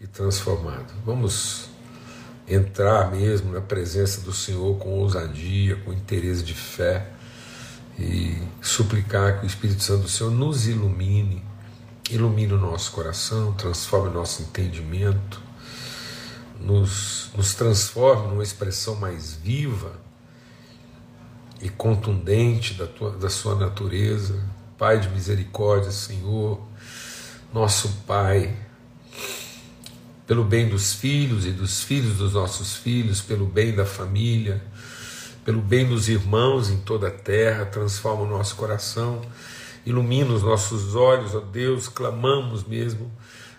e transformado. Vamos entrar mesmo na presença do Senhor com ousadia, com interesse de fé e suplicar que o Espírito Santo do Senhor nos ilumine, ilumine o nosso coração, transforme o nosso entendimento, nos, nos transforme numa expressão mais viva e contundente da, tua, da sua natureza. Pai de misericórdia, Senhor, nosso Pai, pelo bem dos filhos e dos filhos dos nossos filhos, pelo bem da família, pelo bem dos irmãos em toda a terra, transforma o nosso coração, ilumina os nossos olhos, ó Deus, clamamos mesmo,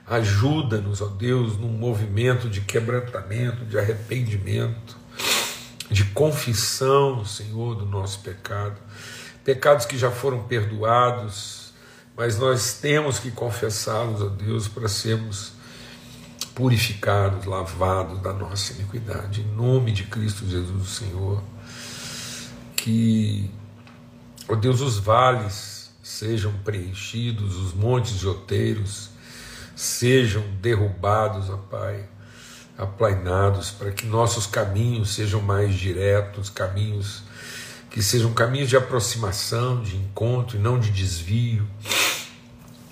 ajuda-nos, ó Deus, num movimento de quebrantamento, de arrependimento, de confissão, Senhor, do nosso pecado, pecados que já foram perdoados, mas nós temos que confessá-los, ó Deus, para sermos purificados, lavados da nossa iniquidade, em nome de Cristo Jesus, Senhor que, ó Deus, os vales sejam preenchidos, os montes de outeiros sejam derrubados, ó Pai, aplainados, para que nossos caminhos sejam mais diretos, caminhos que sejam caminhos de aproximação, de encontro e não de desvio.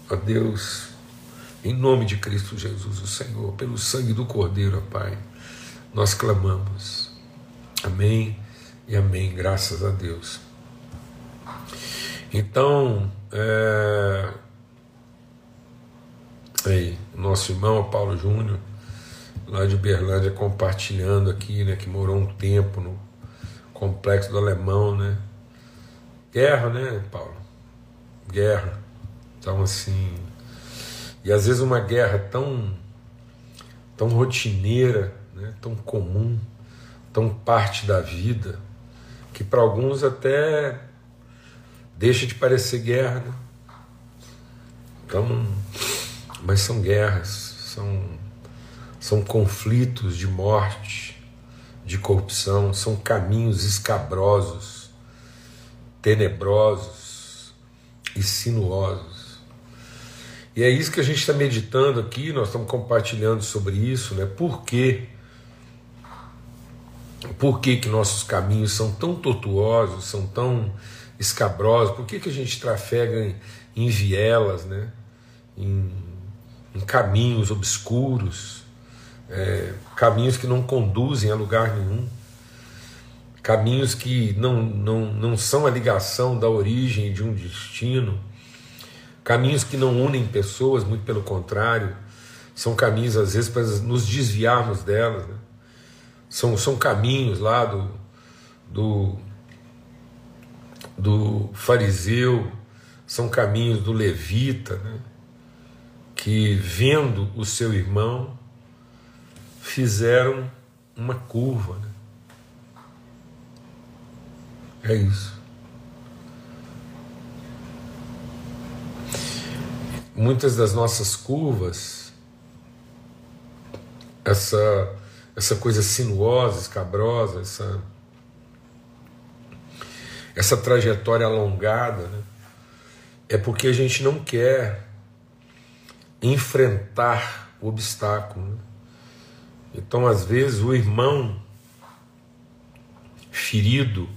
Ó Deus, em nome de Cristo Jesus, o Senhor, pelo sangue do Cordeiro, ó Pai, nós clamamos. Amém e amém, graças a Deus. Então, é... aí, nosso irmão Paulo Júnior, lá de Berlândia, compartilhando aqui, né, que morou um tempo no complexo do Alemão, né? Guerra, né, Paulo? Guerra. Então, assim. E às vezes uma guerra tão, tão rotineira, né, tão comum, tão parte da vida, que para alguns até deixa de parecer guerra. Né? Então, mas são guerras, são, são conflitos de morte, de corrupção, são caminhos escabrosos, tenebrosos e sinuosos. E é isso que a gente está meditando aqui, nós estamos compartilhando sobre isso, né? Por quê? Por que, que nossos caminhos são tão tortuosos, são tão escabrosos? Por que, que a gente trafega em, em vielas, né? em, em caminhos obscuros, é, caminhos que não conduzem a lugar nenhum, caminhos que não, não, não são a ligação da origem de um destino, caminhos que não unem pessoas, muito pelo contrário, são caminhos às vezes para nos desviarmos delas. Né? São, são caminhos lá do, do, do fariseu, são caminhos do levita, né? que vendo o seu irmão fizeram uma curva. Né? É isso. Muitas das nossas curvas, essa essa coisa sinuosa, escabrosa, essa, essa trajetória alongada, né? é porque a gente não quer enfrentar o obstáculo. Né? Então, às vezes, o irmão ferido,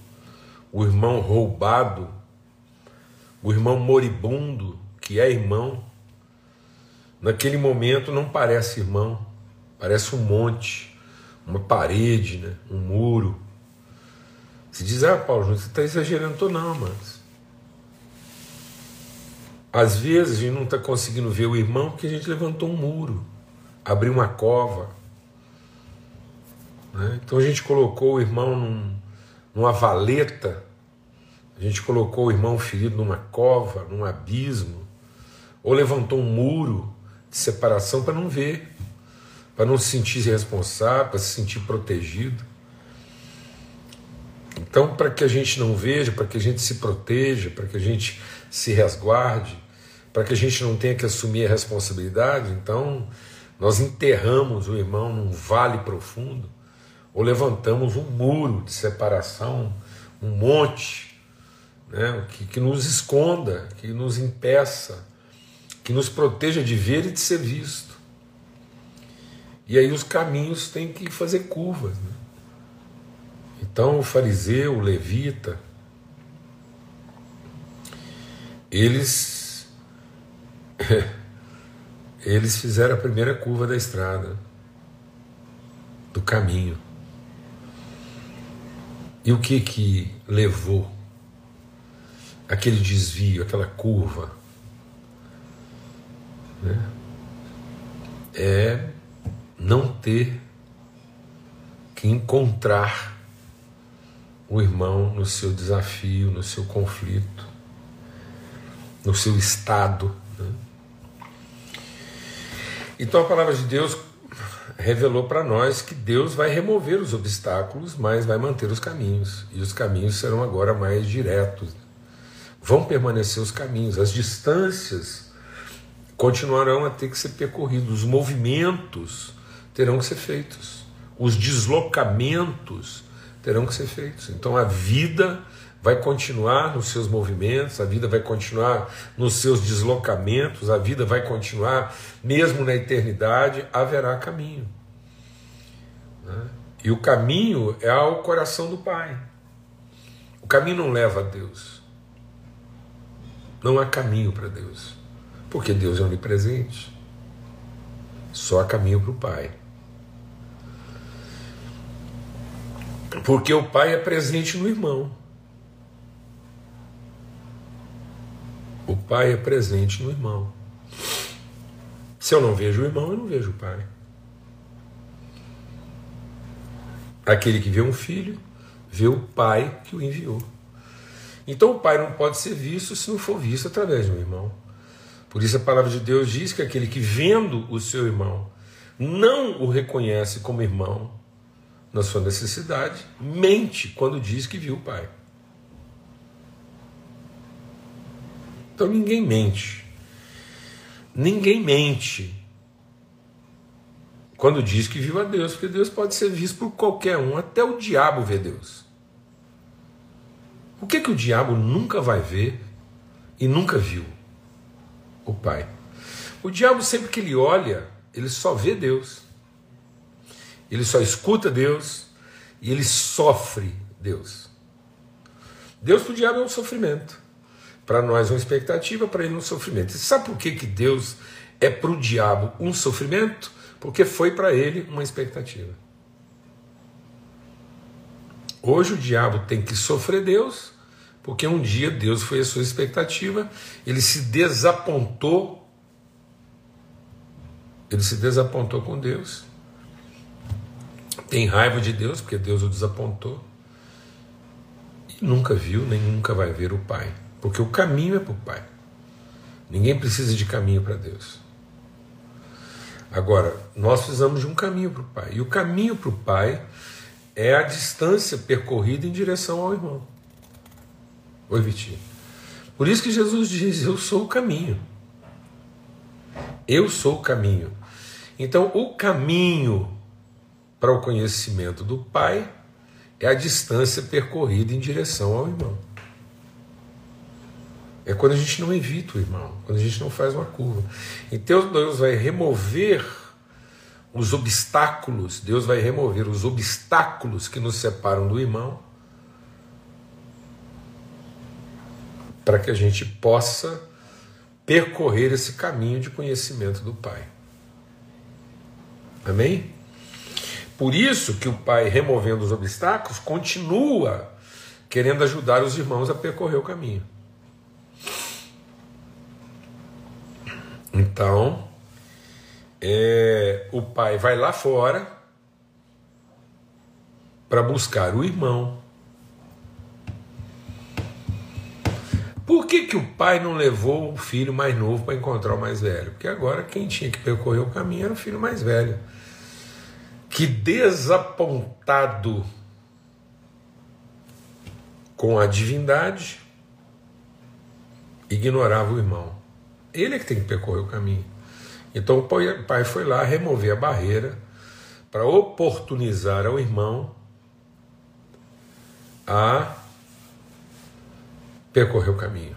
o irmão roubado, o irmão moribundo, que é irmão, naquele momento não parece irmão, parece um monte uma parede, né? um muro. Se diz, ah, Paulo, você está exagerando, estou não, mas. Às vezes a gente não está conseguindo ver o irmão porque a gente levantou um muro, abriu uma cova. Né? Então a gente colocou o irmão num, numa valeta, a gente colocou o irmão ferido numa cova, num abismo, ou levantou um muro separação para não ver para não se sentir responsável, para se sentir protegido. Então, para que a gente não veja, para que a gente se proteja, para que a gente se resguarde, para que a gente não tenha que assumir a responsabilidade, então nós enterramos o irmão num vale profundo ou levantamos um muro de separação, um monte, né, que, que nos esconda, que nos impeça, que nos proteja de ver e de ser visto. E aí os caminhos têm que fazer curvas. Né? Então o fariseu, o levita, eles eles fizeram a primeira curva da estrada, do caminho. E o que que levou aquele desvio, aquela curva? Né? É não ter que encontrar o irmão no seu desafio, no seu conflito, no seu estado. Né? Então a palavra de Deus revelou para nós que Deus vai remover os obstáculos, mas vai manter os caminhos. E os caminhos serão agora mais diretos. Vão permanecer os caminhos, as distâncias continuarão a ter que ser percorridos, os movimentos terão que ser feitos, os deslocamentos terão que ser feitos. Então a vida vai continuar nos seus movimentos, a vida vai continuar nos seus deslocamentos, a vida vai continuar, mesmo na eternidade, haverá caminho. Né? E o caminho é ao coração do Pai. O caminho não leva a Deus. Não há caminho para Deus. Porque Deus é onipresente. Só há caminho para o Pai. Porque o Pai é presente no irmão. O Pai é presente no irmão. Se eu não vejo o irmão, eu não vejo o Pai. Aquele que vê um filho, vê o Pai que o enviou. Então o Pai não pode ser visto se não for visto através de um irmão. Por isso a palavra de Deus diz que aquele que vendo o seu irmão não o reconhece como irmão na sua necessidade, mente quando diz que viu o Pai. Então ninguém mente. Ninguém mente quando diz que viu a Deus, porque Deus pode ser visto por qualquer um, até o diabo vê Deus. O que que o diabo nunca vai ver e nunca viu? O Pai. O diabo sempre que ele olha, ele só vê Deus. Ele só escuta Deus e ele sofre Deus. Deus para o diabo é um sofrimento. Para nós é uma expectativa, para ele é um sofrimento. E sabe por que, que Deus é para o diabo um sofrimento? Porque foi para ele uma expectativa. Hoje o diabo tem que sofrer Deus, porque um dia Deus foi a sua expectativa, ele se desapontou, ele se desapontou com Deus, tem raiva de Deus, porque Deus o desapontou, e nunca viu, nem nunca vai ver o Pai. Porque o caminho é para o Pai. Ninguém precisa de caminho para Deus. Agora, nós precisamos de um caminho para o Pai. E o caminho para o Pai é a distância percorrida em direção ao irmão. Oi, Vitinho. Por isso que Jesus diz: Eu sou o caminho. Eu sou o caminho. Então, o caminho para o conhecimento do Pai é a distância percorrida em direção ao irmão. É quando a gente não evita o irmão, quando a gente não faz uma curva. Então Deus vai remover os obstáculos, Deus vai remover os obstáculos que nos separam do irmão, para que a gente possa percorrer esse caminho de conhecimento do Pai. Amém? Por isso que o Pai, removendo os obstáculos, continua querendo ajudar os irmãos a percorrer o caminho. Então, é, o pai vai lá fora para buscar o irmão. Por que, que o pai não levou o filho mais novo para encontrar o mais velho? Porque agora quem tinha que percorrer o caminho era o filho mais velho. Que desapontado com a divindade, ignorava o irmão. Ele é que tem que percorrer o caminho. Então o pai foi lá remover a barreira para oportunizar ao irmão a percorrer o caminho.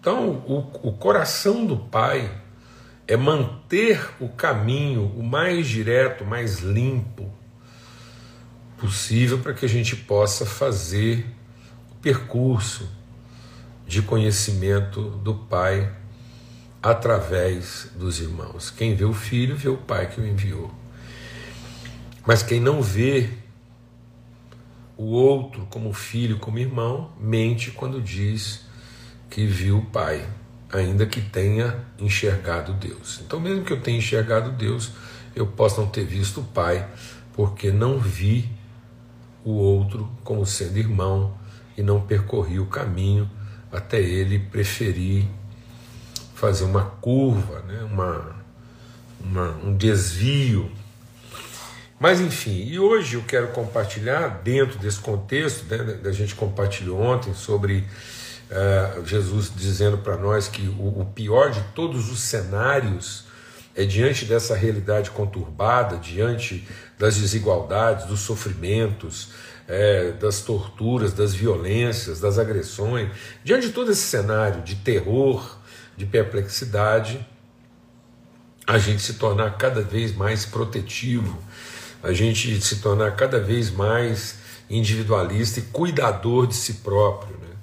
Então o, o coração do pai é manter o caminho o mais direto, mais limpo possível para que a gente possa fazer o percurso de conhecimento do Pai através dos irmãos. Quem vê o Filho, vê o Pai que o enviou. Mas quem não vê o outro como filho, como irmão, mente quando diz que viu o Pai, ainda que tenha enxergado Deus. Então, mesmo que eu tenha enxergado Deus, eu posso não ter visto o Pai, porque não vi o outro como sendo irmão e não percorri o caminho até ele preferir fazer uma curva, né? uma, uma, um desvio. Mas enfim, e hoje eu quero compartilhar, dentro desse contexto, né, a gente compartilhou ontem sobre uh, Jesus dizendo para nós que o, o pior de todos os cenários é diante dessa realidade conturbada, diante das desigualdades, dos sofrimentos, é, das torturas, das violências, das agressões, diante de todo esse cenário de terror, de perplexidade, a gente se tornar cada vez mais protetivo, a gente se tornar cada vez mais individualista e cuidador de si próprio. Né?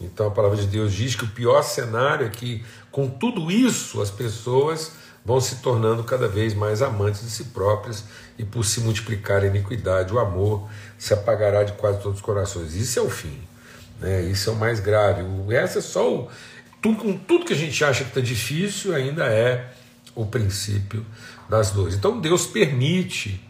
Então a palavra de Deus diz que o pior cenário é que, com tudo isso, as pessoas vão se tornando cada vez mais amantes de si próprias e por se multiplicar a iniquidade, o amor se apagará de quase todos os corações. Isso é o fim, né? isso é o mais grave. O é só o. Tudo, com tudo que a gente acha que está difícil, ainda é o princípio das dores. Então Deus permite,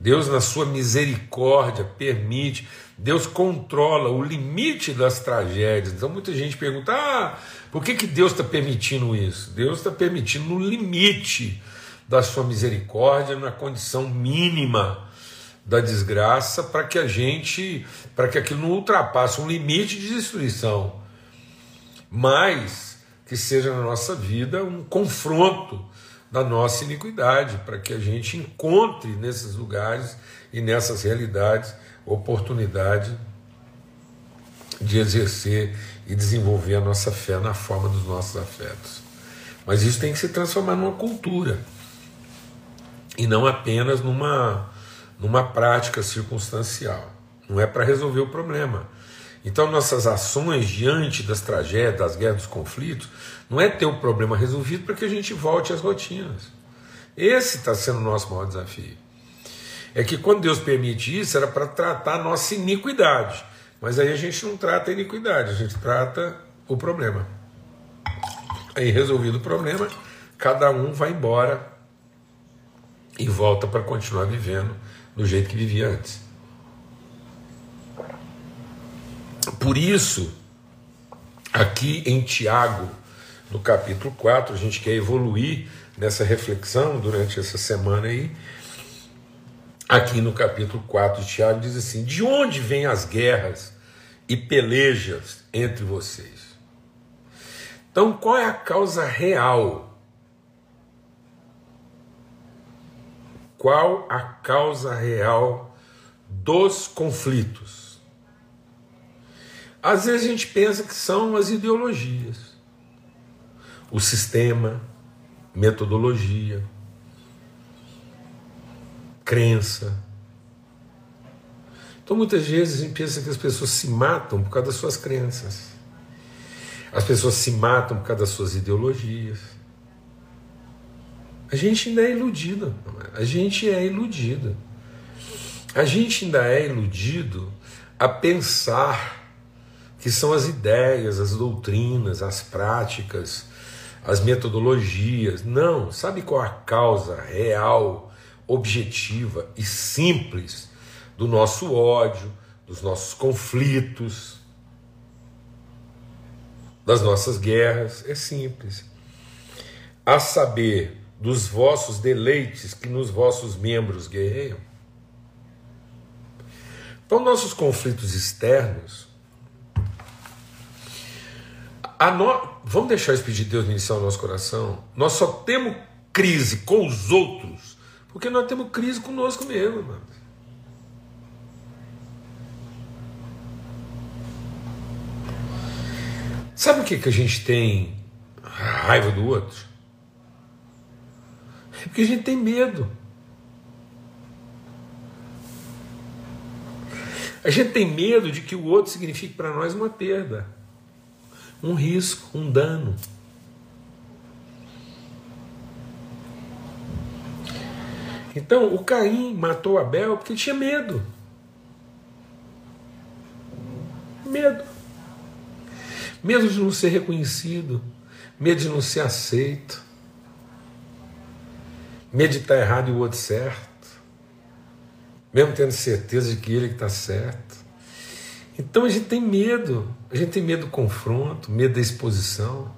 Deus, na sua misericórdia, permite. Deus controla o limite das tragédias. Então muita gente pergunta: ah, por que, que Deus está permitindo isso? Deus está permitindo no limite da sua misericórdia, na condição mínima da desgraça, para que a gente, para que aquilo não ultrapasse um limite de destruição, mas que seja na nossa vida um confronto da nossa iniquidade, para que a gente encontre nesses lugares e nessas realidades oportunidade de exercer e desenvolver a nossa fé na forma dos nossos afetos. Mas isso tem que se transformar numa cultura e não apenas numa, numa prática circunstancial. Não é para resolver o problema. Então, nossas ações diante das tragédias, das guerras, dos conflitos, não é ter o problema resolvido para que a gente volte às rotinas. Esse está sendo o nosso maior desafio é que quando Deus permite isso, era para tratar a nossa iniquidade. Mas aí a gente não trata a iniquidade, a gente trata o problema. Aí, resolvido o problema, cada um vai embora e volta para continuar vivendo do jeito que vivia antes. Por isso, aqui em Tiago, no capítulo 4, a gente quer evoluir nessa reflexão durante essa semana aí aqui no capítulo 4 de Tiago, diz assim: De onde vêm as guerras e pelejas entre vocês? Então, qual é a causa real? Qual a causa real dos conflitos? Às vezes a gente pensa que são as ideologias, o sistema, metodologia, crença. Então muitas vezes a gente pensa que as pessoas se matam por causa das suas crenças. As pessoas se matam por causa das suas ideologias. A gente ainda é iludido. A gente é iludido. A gente ainda é iludido a pensar que são as ideias, as doutrinas, as práticas, as metodologias. Não, sabe qual a causa real objetiva e simples do nosso ódio, dos nossos conflitos, das nossas guerras. É simples. A saber, dos vossos deleites que nos vossos membros guerreiam. Então, nossos conflitos externos. No... Vamos deixar isso pedir Deus iniciar o nosso coração? Nós só temos crise com os outros porque nós temos crise conosco mesmo, mano. Sabe o que, que a gente tem raiva do outro? É porque a gente tem medo. A gente tem medo de que o outro signifique para nós uma perda, um risco, um dano. Então, o Caim matou Abel porque tinha medo. Medo. Medo de não ser reconhecido, medo de não ser aceito, medo de estar errado e o outro certo, mesmo tendo certeza de que ele está certo. Então a gente tem medo, a gente tem medo do confronto, medo da exposição,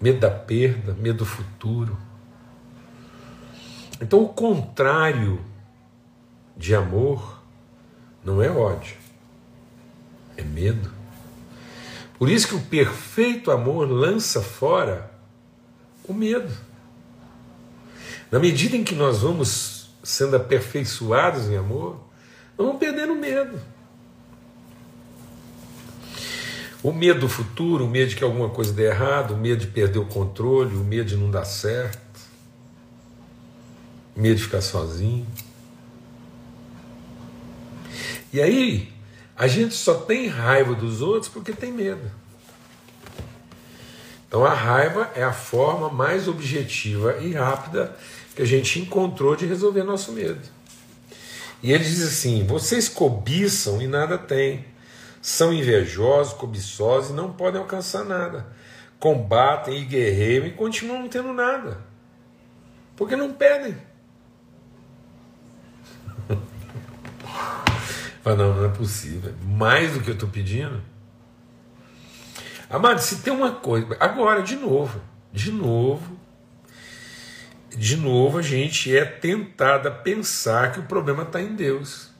medo da perda, medo do futuro. Então o contrário de amor não é ódio, é medo. Por isso que o perfeito amor lança fora o medo. Na medida em que nós vamos sendo aperfeiçoados em amor, vamos perdendo medo. O medo do futuro, o medo de que alguma coisa dê errado, o medo de perder o controle, o medo de não dar certo, o medo de ficar sozinho. E aí, a gente só tem raiva dos outros porque tem medo. Então a raiva é a forma mais objetiva e rápida que a gente encontrou de resolver nosso medo. E ele diz assim: vocês cobiçam e nada têm, são invejosos, cobiçosos e não podem alcançar nada. Combatem e guerreiam e continuam não tendo nada. Porque não pedem. Mas não, não é possível. Mais do que eu estou pedindo. Amado, se tem uma coisa. Agora, de novo, de novo, de novo a gente é tentado a pensar que o problema está em Deus.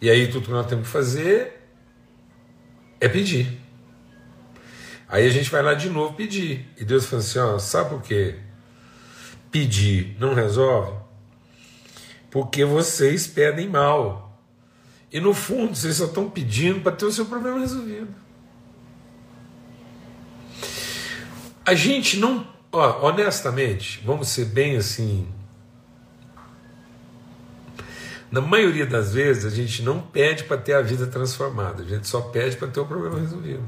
E aí tudo que nós temos que fazer é pedir. Aí a gente vai lá de novo pedir. E Deus fala assim: ó, sabe por quê? Pedir não resolve? porque vocês pedem mal. E no fundo, vocês só estão pedindo para ter o seu problema resolvido. A gente não, ó, honestamente, vamos ser bem assim. Na maioria das vezes, a gente não pede para ter a vida transformada, a gente só pede para ter o problema resolvido.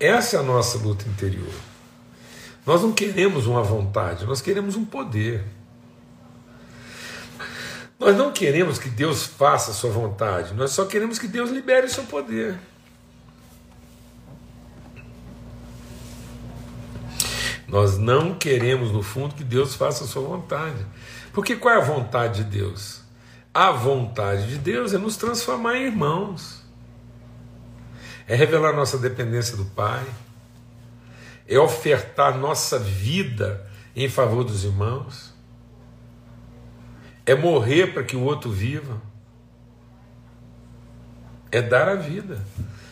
Essa é a nossa luta interior. Nós não queremos uma vontade, nós queremos um poder. Nós não queremos que Deus faça a sua vontade, nós só queremos que Deus libere o seu poder. Nós não queremos, no fundo, que Deus faça a sua vontade. Porque qual é a vontade de Deus? A vontade de Deus é nos transformar em irmãos, é revelar nossa dependência do Pai, é ofertar nossa vida em favor dos irmãos é morrer para que o outro viva, é dar a vida,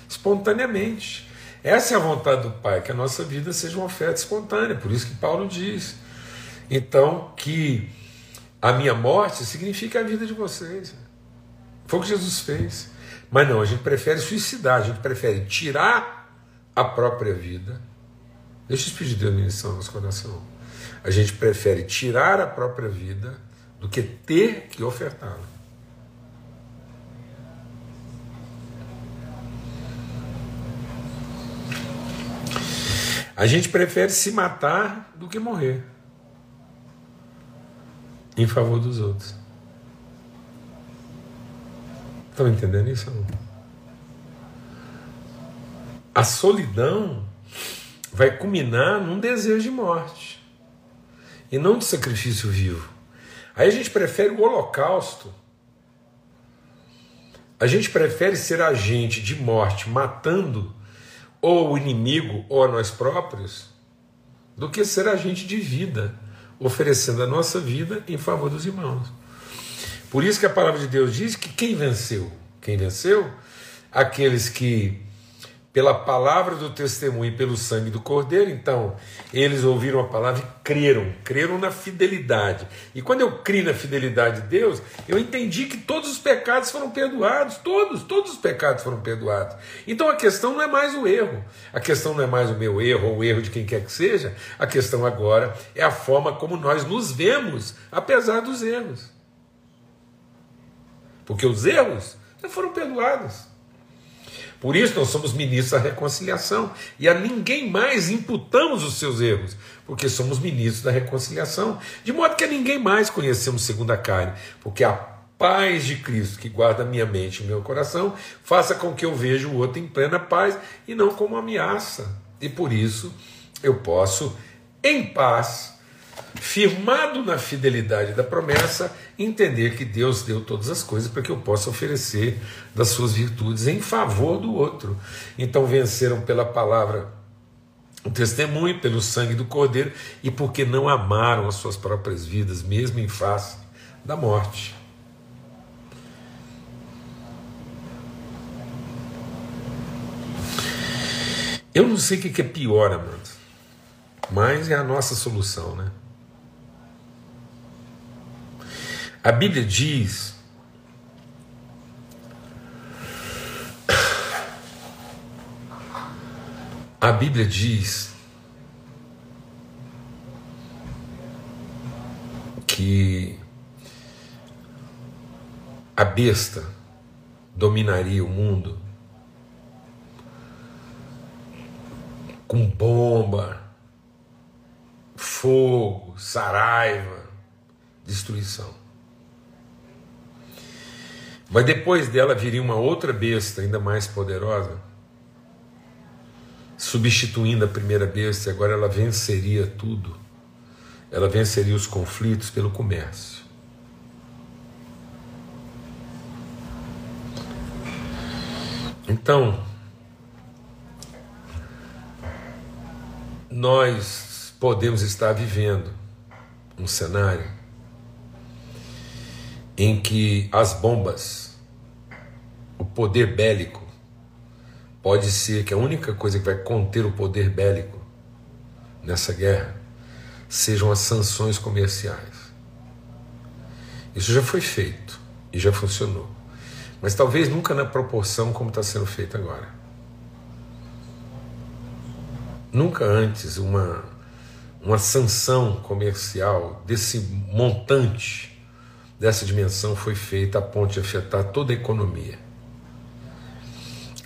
espontaneamente. Essa é a vontade do Pai, que a nossa vida seja uma oferta espontânea, por isso que Paulo diz. Então, que a minha morte significa a vida de vocês. Foi o que Jesus fez. Mas não, a gente prefere suicidar, a gente prefere tirar a própria vida. Deixa eu pedir Deus iniciar no nosso coração. A gente prefere tirar a própria vida do que ter que ofertá-lo. A gente prefere se matar do que morrer em favor dos outros. Estão entendendo isso? A solidão vai culminar num desejo de morte e não de sacrifício vivo. Aí a gente prefere o holocausto. A gente prefere ser agente de morte, matando ou o inimigo ou a nós próprios, do que ser agente de vida, oferecendo a nossa vida em favor dos irmãos. Por isso que a palavra de Deus diz que quem venceu? Quem venceu? Aqueles que pela palavra do testemunho e pelo sangue do Cordeiro. Então, eles ouviram a palavra e creram, creram na fidelidade. E quando eu criei na fidelidade de Deus, eu entendi que todos os pecados foram perdoados, todos, todos os pecados foram perdoados. Então a questão não é mais o erro, a questão não é mais o meu erro ou o erro de quem quer que seja, a questão agora é a forma como nós nos vemos, apesar dos erros. Porque os erros já foram perdoados. Por isso nós somos ministros da reconciliação e a ninguém mais imputamos os seus erros, porque somos ministros da reconciliação, de modo que a ninguém mais conhecemos segundo a carne, porque a paz de Cristo que guarda minha mente e meu coração faça com que eu veja o outro em plena paz e não como ameaça. E por isso eu posso, em paz, firmado na fidelidade da promessa, entender que Deus deu todas as coisas para que eu possa oferecer das suas virtudes em favor do outro. Então venceram pela palavra o testemunho, pelo sangue do Cordeiro e porque não amaram as suas próprias vidas, mesmo em face da morte. Eu não sei o que é pior, amado, mas é a nossa solução, né? A Bíblia diz A Bíblia diz que a besta dominaria o mundo com bomba, fogo, saraiva, destruição. Mas depois dela viria uma outra besta ainda mais poderosa, substituindo a primeira besta, e agora ela venceria tudo. Ela venceria os conflitos pelo comércio. Então, nós podemos estar vivendo um cenário em que as bombas, o poder bélico, pode ser que a única coisa que vai conter o poder bélico nessa guerra sejam as sanções comerciais. Isso já foi feito e já funcionou, mas talvez nunca na proporção como está sendo feito agora. Nunca antes uma, uma sanção comercial desse montante dessa dimensão foi feita a ponto de afetar toda a economia.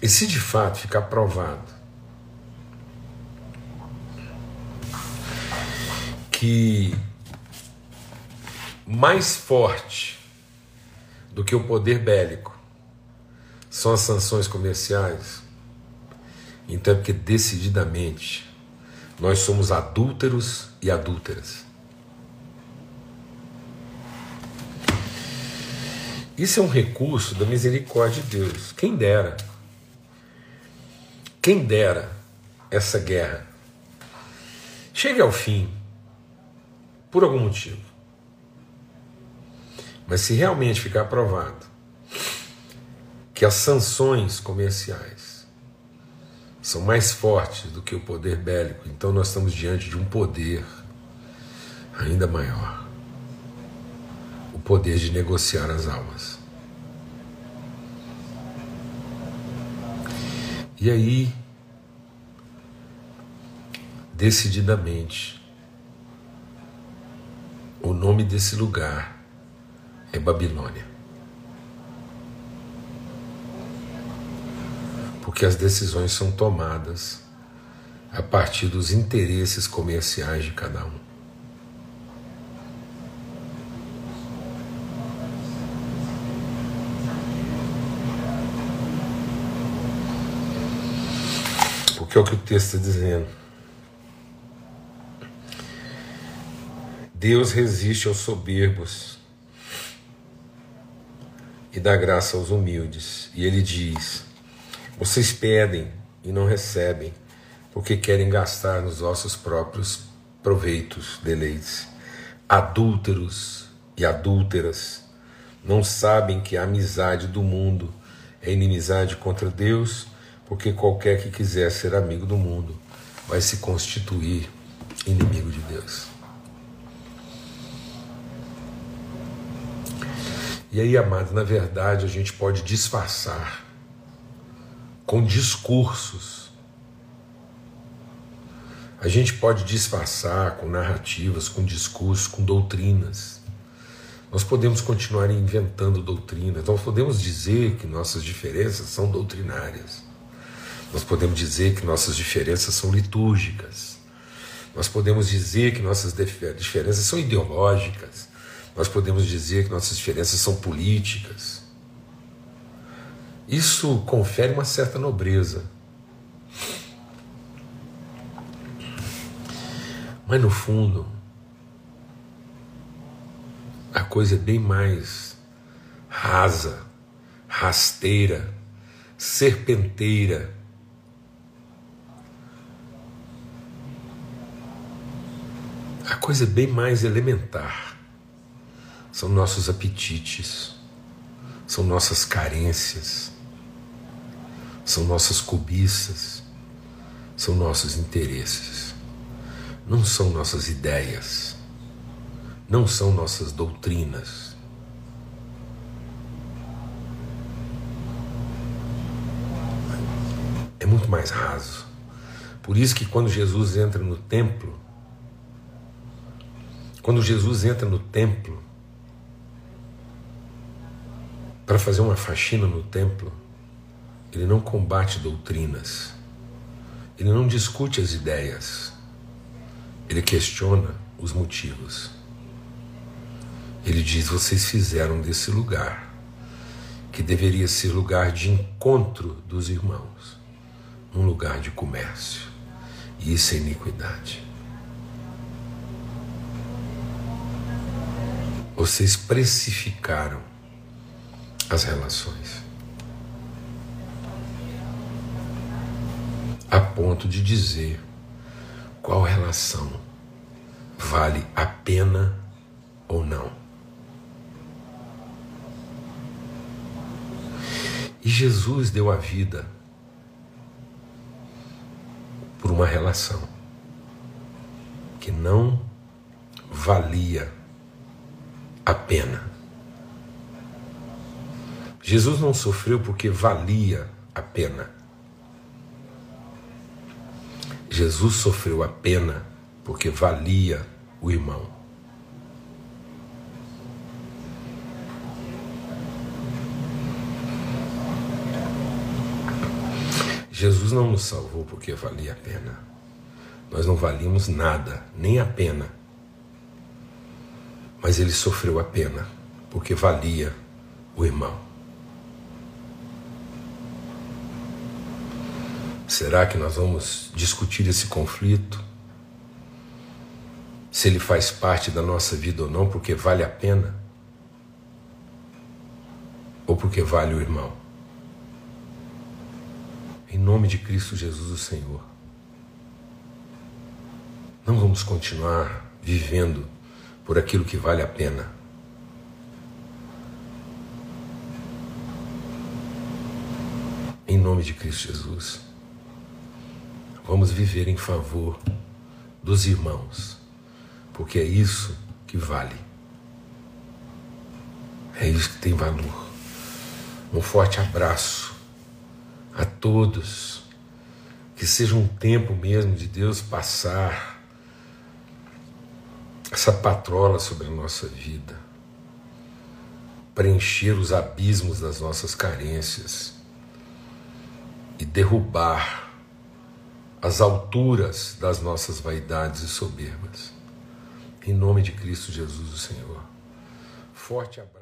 E se de fato ficar provado que mais forte do que o poder bélico são as sanções comerciais, então é porque decididamente nós somos adúlteros e adúlteras. Isso é um recurso da misericórdia de Deus. Quem dera. Quem dera essa guerra chegue ao fim por algum motivo. Mas se realmente ficar provado que as sanções comerciais são mais fortes do que o poder bélico, então nós estamos diante de um poder ainda maior o poder de negociar as almas. E aí, decididamente, o nome desse lugar é Babilônia. Porque as decisões são tomadas a partir dos interesses comerciais de cada um. Que é o que o texto está dizendo. Deus resiste aos soberbos e dá graça aos humildes. E ele diz: Vocês pedem e não recebem, porque querem gastar nos vossos próprios proveitos, deleites. Adúlteros e adúlteras não sabem que a amizade do mundo é inimizade contra Deus porque qualquer que quiser ser amigo do mundo vai se constituir inimigo de Deus. E aí, amado, na verdade a gente pode disfarçar com discursos. A gente pode disfarçar com narrativas, com discursos, com doutrinas. Nós podemos continuar inventando doutrinas, nós podemos dizer que nossas diferenças são doutrinárias. Nós podemos dizer que nossas diferenças são litúrgicas. Nós podemos dizer que nossas diferenças são ideológicas. Nós podemos dizer que nossas diferenças são políticas. Isso confere uma certa nobreza. Mas no fundo, a coisa é bem mais rasa, rasteira, serpenteira. Coisa bem mais elementar. São nossos apetites, são nossas carências, são nossas cobiças, são nossos interesses. Não são nossas ideias, não são nossas doutrinas. É muito mais raso. Por isso que quando Jesus entra no templo, quando Jesus entra no templo para fazer uma faxina no templo, ele não combate doutrinas, ele não discute as ideias, ele questiona os motivos. Ele diz: vocês fizeram desse lugar, que deveria ser lugar de encontro dos irmãos, um lugar de comércio. E isso é iniquidade. Vocês precificaram as relações. A ponto de dizer qual relação vale a pena ou não. E Jesus deu a vida por uma relação que não valia a pena. Jesus não sofreu porque valia a pena. Jesus sofreu a pena porque valia o irmão. Jesus não nos salvou porque valia a pena. Nós não valíamos nada, nem a pena. Mas ele sofreu a pena porque valia o irmão. Será que nós vamos discutir esse conflito? Se ele faz parte da nossa vida ou não, porque vale a pena? Ou porque vale o irmão? Em nome de Cristo Jesus, o Senhor. Não vamos continuar vivendo por aquilo que vale a pena. Em nome de Cristo Jesus. Vamos viver em favor dos irmãos, porque é isso que vale. É isso que tem valor. Um forte abraço a todos. Que seja um tempo mesmo de Deus passar essa patrola sobre a nossa vida, preencher os abismos das nossas carências e derrubar as alturas das nossas vaidades e soberbas. Em nome de Cristo Jesus, o Senhor. Forte abraço.